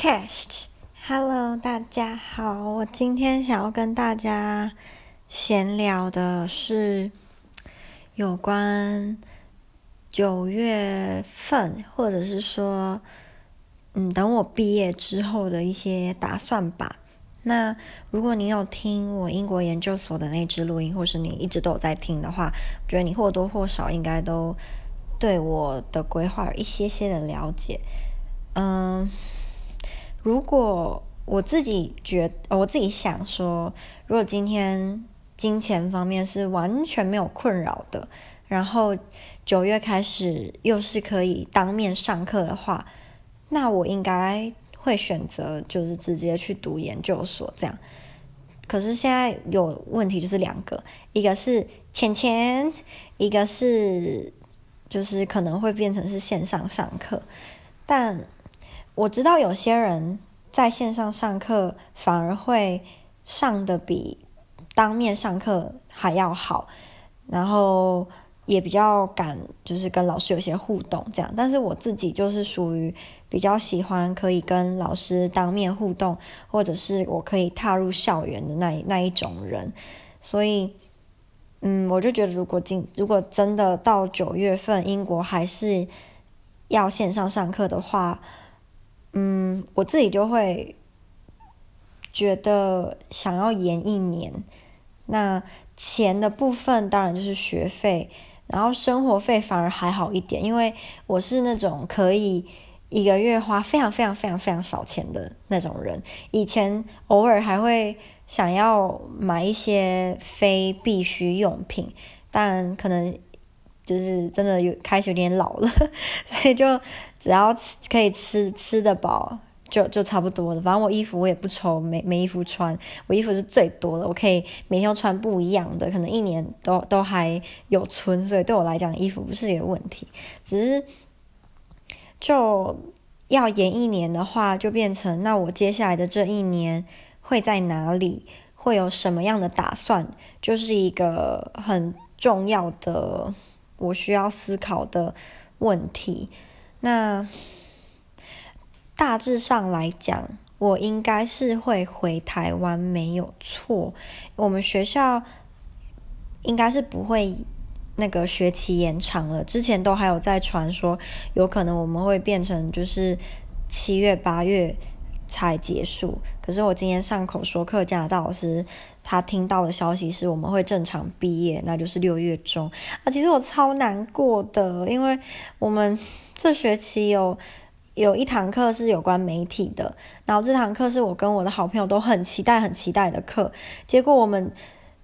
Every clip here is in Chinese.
Chest，Hello，大家好，我今天想要跟大家闲聊的是有关九月份，或者是说，嗯，等我毕业之后的一些打算吧。那如果你有听我英国研究所的那支录音，或是你一直都有在听的话，我觉得你或多或少应该都对我的规划有一些些的了解。嗯，如果我自己觉，我自己想说，如果今天金钱方面是完全没有困扰的，然后九月开始又是可以当面上课的话，那我应该。会选择就是直接去读研究所这样，可是现在有问题就是两个，一个是钱钱，一个是就是可能会变成是线上上课，但我知道有些人在线上上课反而会上得比当面上课还要好，然后。也比较敢，就是跟老师有些互动这样，但是我自己就是属于比较喜欢可以跟老师当面互动，或者是我可以踏入校园的那那一种人，所以，嗯，我就觉得如果今如果真的到九月份英国还是要线上上课的话，嗯，我自己就会觉得想要延一年，那钱的部分当然就是学费。然后生活费反而还好一点，因为我是那种可以一个月花非常非常非常非常少钱的那种人。以前偶尔还会想要买一些非必需用品，但可能就是真的有开始有点老了，所以就只要吃可以吃吃得饱。就就差不多了，反正我衣服我也不愁没没衣服穿，我衣服是最多的，我可以每天穿不一样的，可能一年都都还有存，所以对我来讲衣服不是一个问题，只是就要延一年的话，就变成那我接下来的这一年会在哪里，会有什么样的打算，就是一个很重要的我需要思考的问题，那。大致上来讲，我应该是会回台湾，没有错。我们学校应该是不会那个学期延长了。之前都还有在传说，有可能我们会变成就是七月八月才结束。可是我今天上口说课，加拿大老师他听到的消息是我们会正常毕业，那就是六月中。啊，其实我超难过的，因为我们这学期有。有一堂课是有关媒体的，然后这堂课是我跟我的好朋友都很期待、很期待的课。结果我们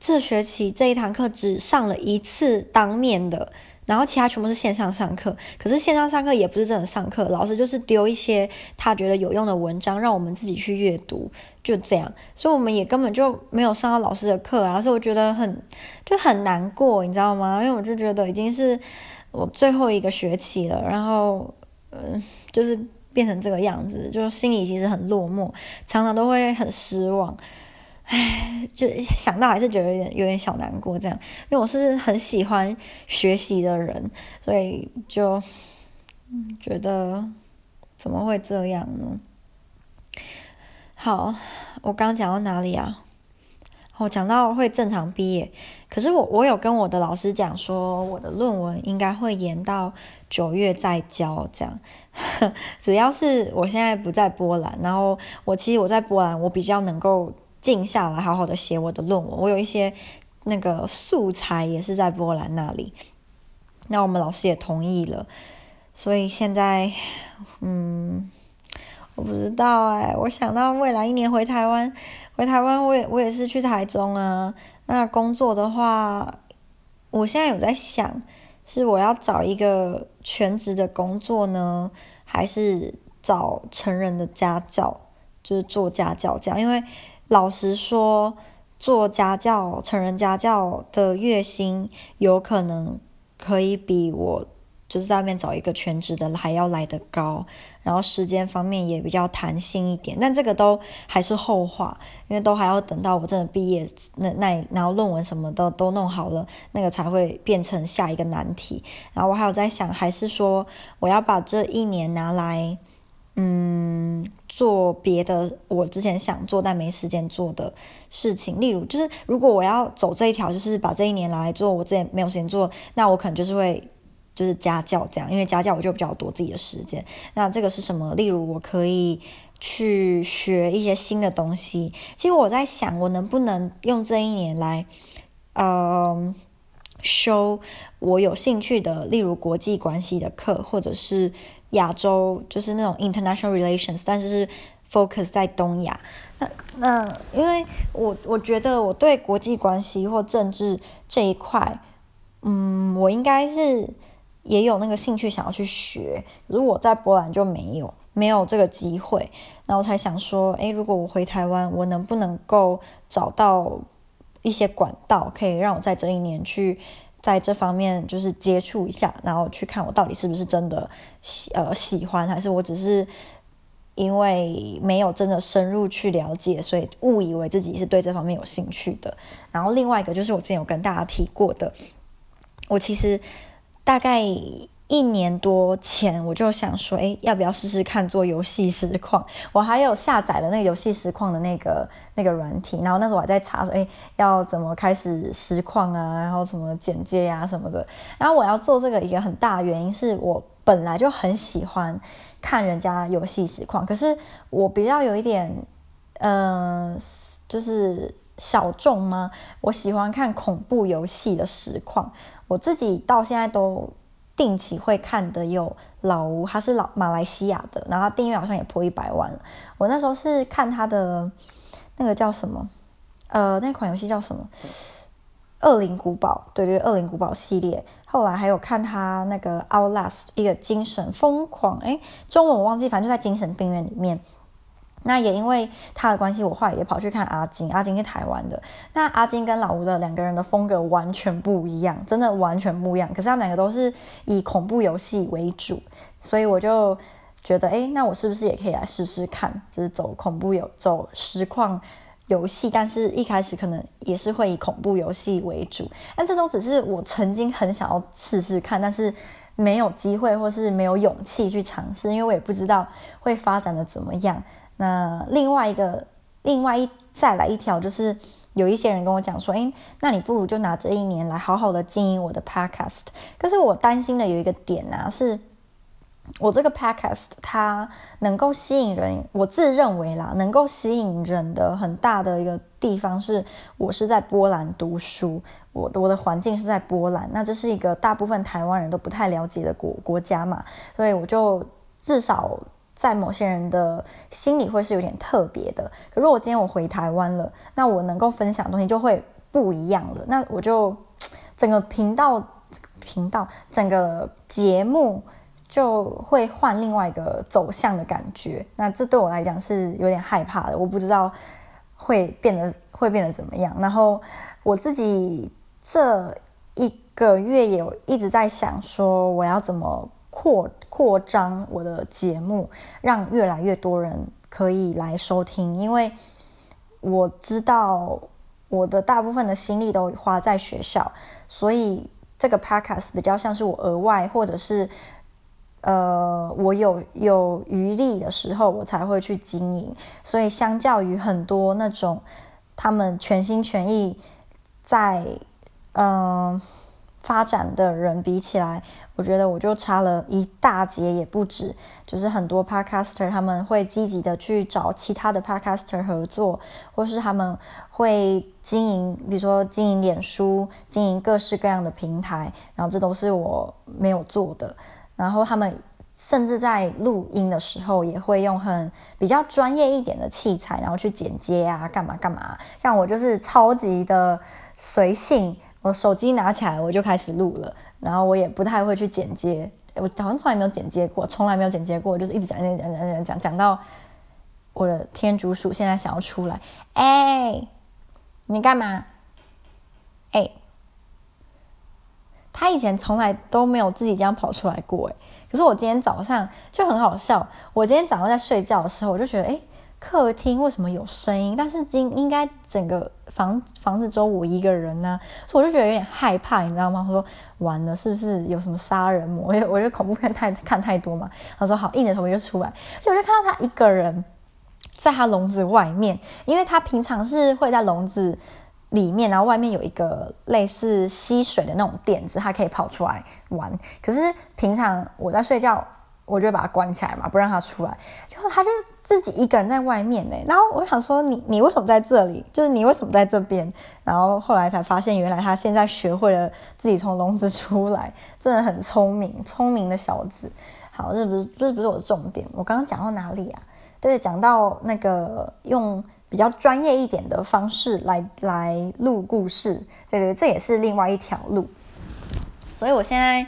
这学期这一堂课只上了一次当面的，然后其他全部是线上上课。可是线上上课也不是真的上课，老师就是丢一些他觉得有用的文章，让我们自己去阅读，就这样。所以我们也根本就没有上到老师的课啊，所以我觉得很 就很难过，你知道吗？因为我就觉得已经是我最后一个学期了，然后。嗯，就是变成这个样子，就心里其实很落寞，常常都会很失望，唉，就想到还是觉得有点有点小难过这样，因为我是很喜欢学习的人，所以就觉得怎么会这样呢？好，我刚刚讲到哪里啊？我讲到会正常毕业，可是我我有跟我的老师讲说，我的论文应该会延到九月再交，这样。主要是我现在不在波兰，然后我其实我在波兰，我比较能够静下来，好好的写我的论文。我有一些那个素材也是在波兰那里，那我们老师也同意了，所以现在，嗯。我不知道哎，我想到未来一年回台湾，回台湾我也我也是去台中啊。那工作的话，我现在有在想，是我要找一个全职的工作呢，还是找成人的家教，就是做家教这样？因为老实说，做家教、成人家教的月薪有可能可以比我。就是在外面找一个全职的还要来得高，然后时间方面也比较弹性一点，但这个都还是后话，因为都还要等到我真的毕业，那那然后论文什么的都弄好了，那个才会变成下一个难题。然后我还有在想，还是说我要把这一年拿来，嗯，做别的我之前想做但没时间做的事情。例如，就是如果我要走这一条，就是把这一年来做我之前没有时间做，那我可能就是会就是家教这样，因为家教我就比较多自己的时间。那这个是什么？例如，我可以去学一些新的东西。其实我在想，我能不能用这一年来，嗯、修我有兴趣的，例如国际关系的课，或者是亚洲，就是那种 international relations，但是是 focus 在东亚。那那，因为我我觉得我对国际关系或政治这一块，嗯，我应该是也有那个兴趣想要去学，如果我在波兰就没有没有这个机会，那我才想说，诶，如果我回台湾，我能不能够找到？一些管道可以让我在这一年去在这方面就是接触一下，然后去看我到底是不是真的喜呃喜欢，还是我只是因为没有真的深入去了解，所以误以为自己是对这方面有兴趣的。然后另外一个就是我之前有跟大家提过的，我其实大概。一年多前我就想说，哎，要不要试试看做游戏实况？我还有下载了那个游戏实况的那个那个软体，然后那时候我还在查说，哎，要怎么开始实况啊？然后什么简介呀、啊、什么的。然后我要做这个一个很大原因是我本来就很喜欢看人家游戏实况，可是我比较有一点，嗯、就是小众吗？我喜欢看恐怖游戏的实况，我自己到现在都。定期会看的有老吴，他是老马来西亚的，然后他订阅好像也破一百万了。我那时候是看他的那个叫什么，呃，那款游戏叫什么？《恶灵古堡》，对对，《恶灵古堡》系列。后来还有看他那个《Outlast》，一个精神疯狂，哎，中文我忘记，反正就在精神病院里面。那也因为他的关系，我后来也跑去看阿金。阿金是台湾的。那阿金跟老吴的两个人的风格完全不一样，真的完全不一样。可是他们两个都是以恐怖游戏为主，所以我就觉得，哎，那我是不是也可以来试试看，就是走恐怖游、走实况游戏？但是一开始可能也是会以恐怖游戏为主。但这都只是我曾经很想要试试看，但是没有机会或是没有勇气去尝试，因为我也不知道会发展的怎么样。那另外一个，另外一再来一条，就是有一些人跟我讲说，诶，那你不如就拿这一年来好好的经营我的 podcast。可是我担心的有一个点呢、啊，是我这个 podcast 它能够吸引人，我自认为啦，能够吸引人的很大的一个地方是，我是在波兰读书，我我的环境是在波兰，那这是一个大部分台湾人都不太了解的国国家嘛，所以我就至少。在某些人的心里会是有点特别的。可如果今天我回台湾了，那我能够分享的东西就会不一样了。那我就整个频道、频道整个节目就会换另外一个走向的感觉。那这对我来讲是有点害怕的。我不知道会变得会变得怎么样。然后我自己这一个月也一直在想说，我要怎么。扩扩张我的节目，让越来越多人可以来收听。因为我知道我的大部分的心力都花在学校，所以这个 podcast 比较像是我额外，或者是呃，我有有余力的时候，我才会去经营。所以相较于很多那种他们全心全意在嗯。呃发展的人比起来，我觉得我就差了一大截也不止。就是很多 podcaster 他们会积极的去找其他的 podcaster 合作，或是他们会经营，比如说经营脸书，经营各式各样的平台，然后这都是我没有做的。然后他们甚至在录音的时候，也会用很比较专业一点的器材，然后去剪接啊，干嘛干嘛。像我就是超级的随性。我手机拿起来，我就开始录了，然后我也不太会去剪接，我好像从来没有剪接过，从来没有剪接过，就是一直讲讲讲讲讲讲讲到我的天竺鼠现在想要出来，哎，你干嘛？哎，他以前从来都没有自己这样跑出来过，哎，可是我今天早上就很好笑，我今天早上在睡觉的时候，我就觉得，哎。客厅为什么有声音？但是今应该整个房房子只有我一个人呢、所以我就觉得有点害怕，你知道吗？他说完了，是不是有什么杀人魔？我觉得恐怖片太看太多嘛。他说好，硬着头皮就出来，就我就看到他一个人在他笼子外面，因为他平常是会在笼子里面，然后外面有一个类似吸水的那种垫子，它可以跑出来玩。可是平常我在睡觉，我就把它关起来嘛，不让它出来。然后它就自己一个人在外面呢。然后我想说你，你为什么在这里？就是你为什么在这边？然后后来才发现，原来它现在学会了自己从笼子出来，真的很聪明，聪明的小子。好，这不是这不是我的重点。我刚刚讲到哪里啊？就是讲到那个用比较专业一点的方式来来录故事，对对，这也是另外一条路。所以我现在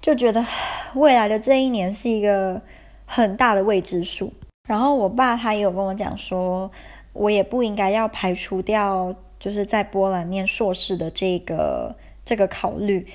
就觉得未来的这一年是一个很大的未知数。然后我爸他也有跟我讲说，我也不应该要排除掉就是在波兰念硕士的这个这个考虑。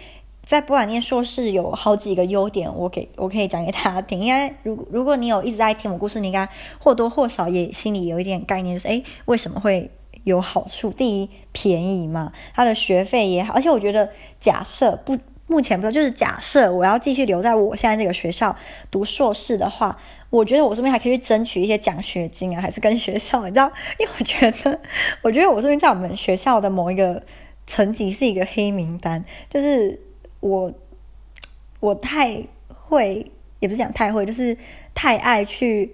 在波兰念硕士有好几个优点，我给我可以讲给大家听。因为如如果你有一直在听我故事，你应该或多或少也心里有一点概念，就是诶，为什么会有好处？第一，便宜嘛，他的学费也好。而且我觉得，假设不目前不知道，就是假设我要继续留在我现在这个学校读硕士的话，我觉得我这边还可以去争取一些奖学金啊，还是跟学校，你知道？因为我觉得，我觉得我这边在我们学校的某一个层级是一个黑名单，就是。我我太会，也不是讲太会，就是太爱去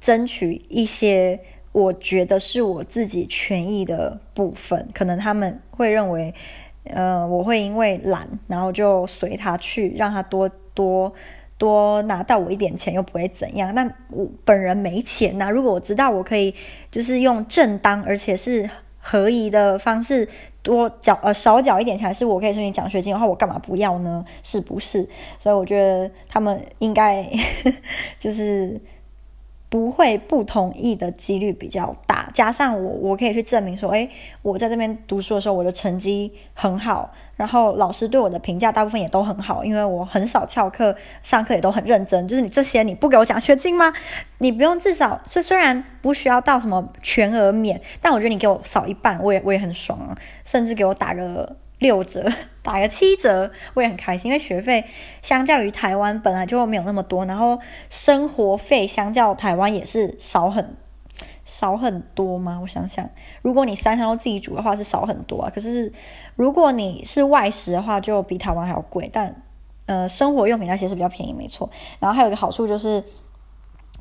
争取一些我觉得是我自己权益的部分。可能他们会认为，呃，我会因为懒，然后就随他去，让他多多多拿到我一点钱，又不会怎样。那我本人没钱呐。如果我知道我可以，就是用正当而且是合宜的方式。多缴呃少缴一点钱，还是我可以申请奖学金的话，我干嘛不要呢？是不是？所以我觉得他们应该 就是。不会不同意的几率比较大，加上我我可以去证明说，诶，我在这边读书的时候，我的成绩很好，然后老师对我的评价大部分也都很好，因为我很少翘课，上课也都很认真。就是你这些你不给我奖学金吗？你不用至少，虽虽然不需要到什么全额免，但我觉得你给我少一半，我也我也很爽啊，甚至给我打个。六折，打个七折，我也很开心，因为学费相较于台湾本来就没有那么多，然后生活费相较台湾也是少很少很多嘛。我想想，如果你三餐都自己煮的话是少很多啊，可是如果你是外食的话，就比台湾还要贵。但呃，生活用品那些是比较便宜，没错。然后还有一个好处就是。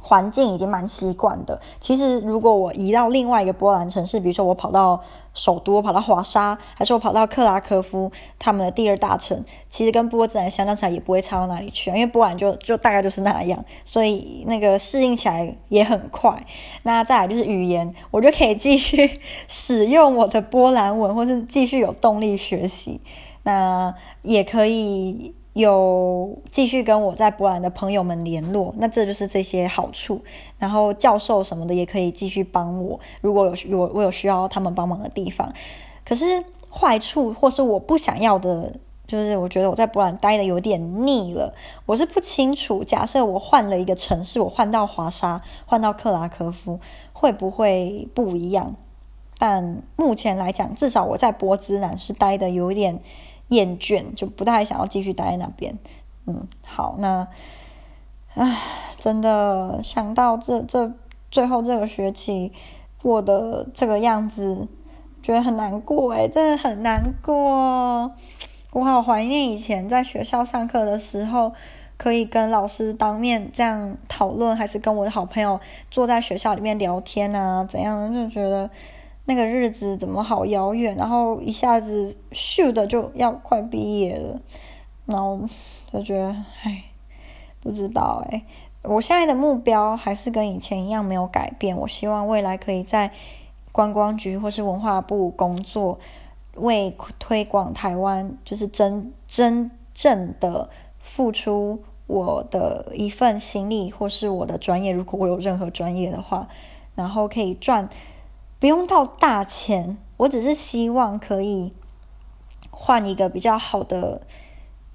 环境已经蛮习惯的。其实，如果我移到另外一个波兰城市，比如说我跑到首都，跑到华沙，还是我跑到克拉科夫，他们的第二大城，其实跟波兹兰相较起来也不会差到哪里去，因为波兰就 就大概就是那样，所以那个适应起来也很快。那再来就是语言，我就可以继续使用我的波兰文，或是继续有动力学习。那也可以。有继续跟我在波兰的朋友们联络，那这就是这些好处。然后教授什么的也可以继续帮我，如果有有我有需要他们帮忙的地方。可是坏处或是我不想要的，就是我觉得我在波兰待的有点腻了。我是不清楚，假设我换了一个城市，我换到华沙，换到克拉科夫，会不会不一样？但目前来讲，至少我在波兹南是待的有点。厌倦，就不太想要继续待在那边。嗯，好，那，唉，真的想到这这最后这个学期过的这个样子，觉得很难过诶，真的很难过。我好怀念以前在学校上课的时候，可以跟老师当面这样讨论，还是跟我的好朋友坐在学校里面聊天啊，怎样就觉得。那个日子怎么好遥远，然后一下子咻的就要快毕业了，然后就觉得唉，不知道诶，我现在的目标还是跟以前一样没有改变。我希望未来可以在观光局或是文化部工作，为推广台湾，就是真真正的付出我的一份心力，或是我的专业。如果我有任何专业的话，然后可以赚。不用到大钱，我只是希望可以换一个比较好的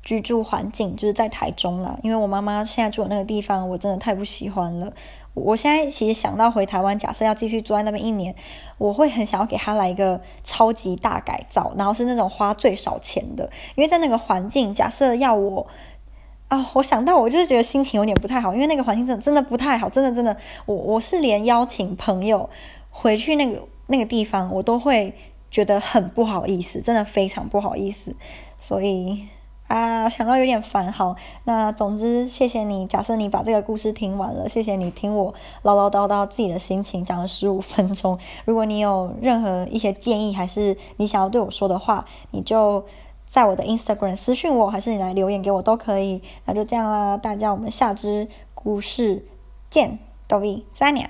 居住环境，就是在台中啦。因为我妈妈现在住的那个地方，我真的太不喜欢了。我现在其实想到回台湾，假设要继续住在那边一年，我会很想要给她来一个超级大改造，然后是那种花最少钱的。因为在那个环境，假设要我啊，我想到我就是觉得心情有点不太好，因为那个环境真的真的不太好，真的真的，我我是连邀请朋友回去那个那个地方，我都会觉得很不好意思，真的非常不好意思，所以啊，想到有点烦。好，那总之谢谢你，假设你把这个故事听完了，谢谢你听我唠唠叨叨自己的心情讲了十五分钟。如果你有任何一些建议，还是你想要对我说的话，你就。在我的 Instagram 私信我，还是你来留言给我都可以。那就这样啦，大家我们下支故事见，豆比三年。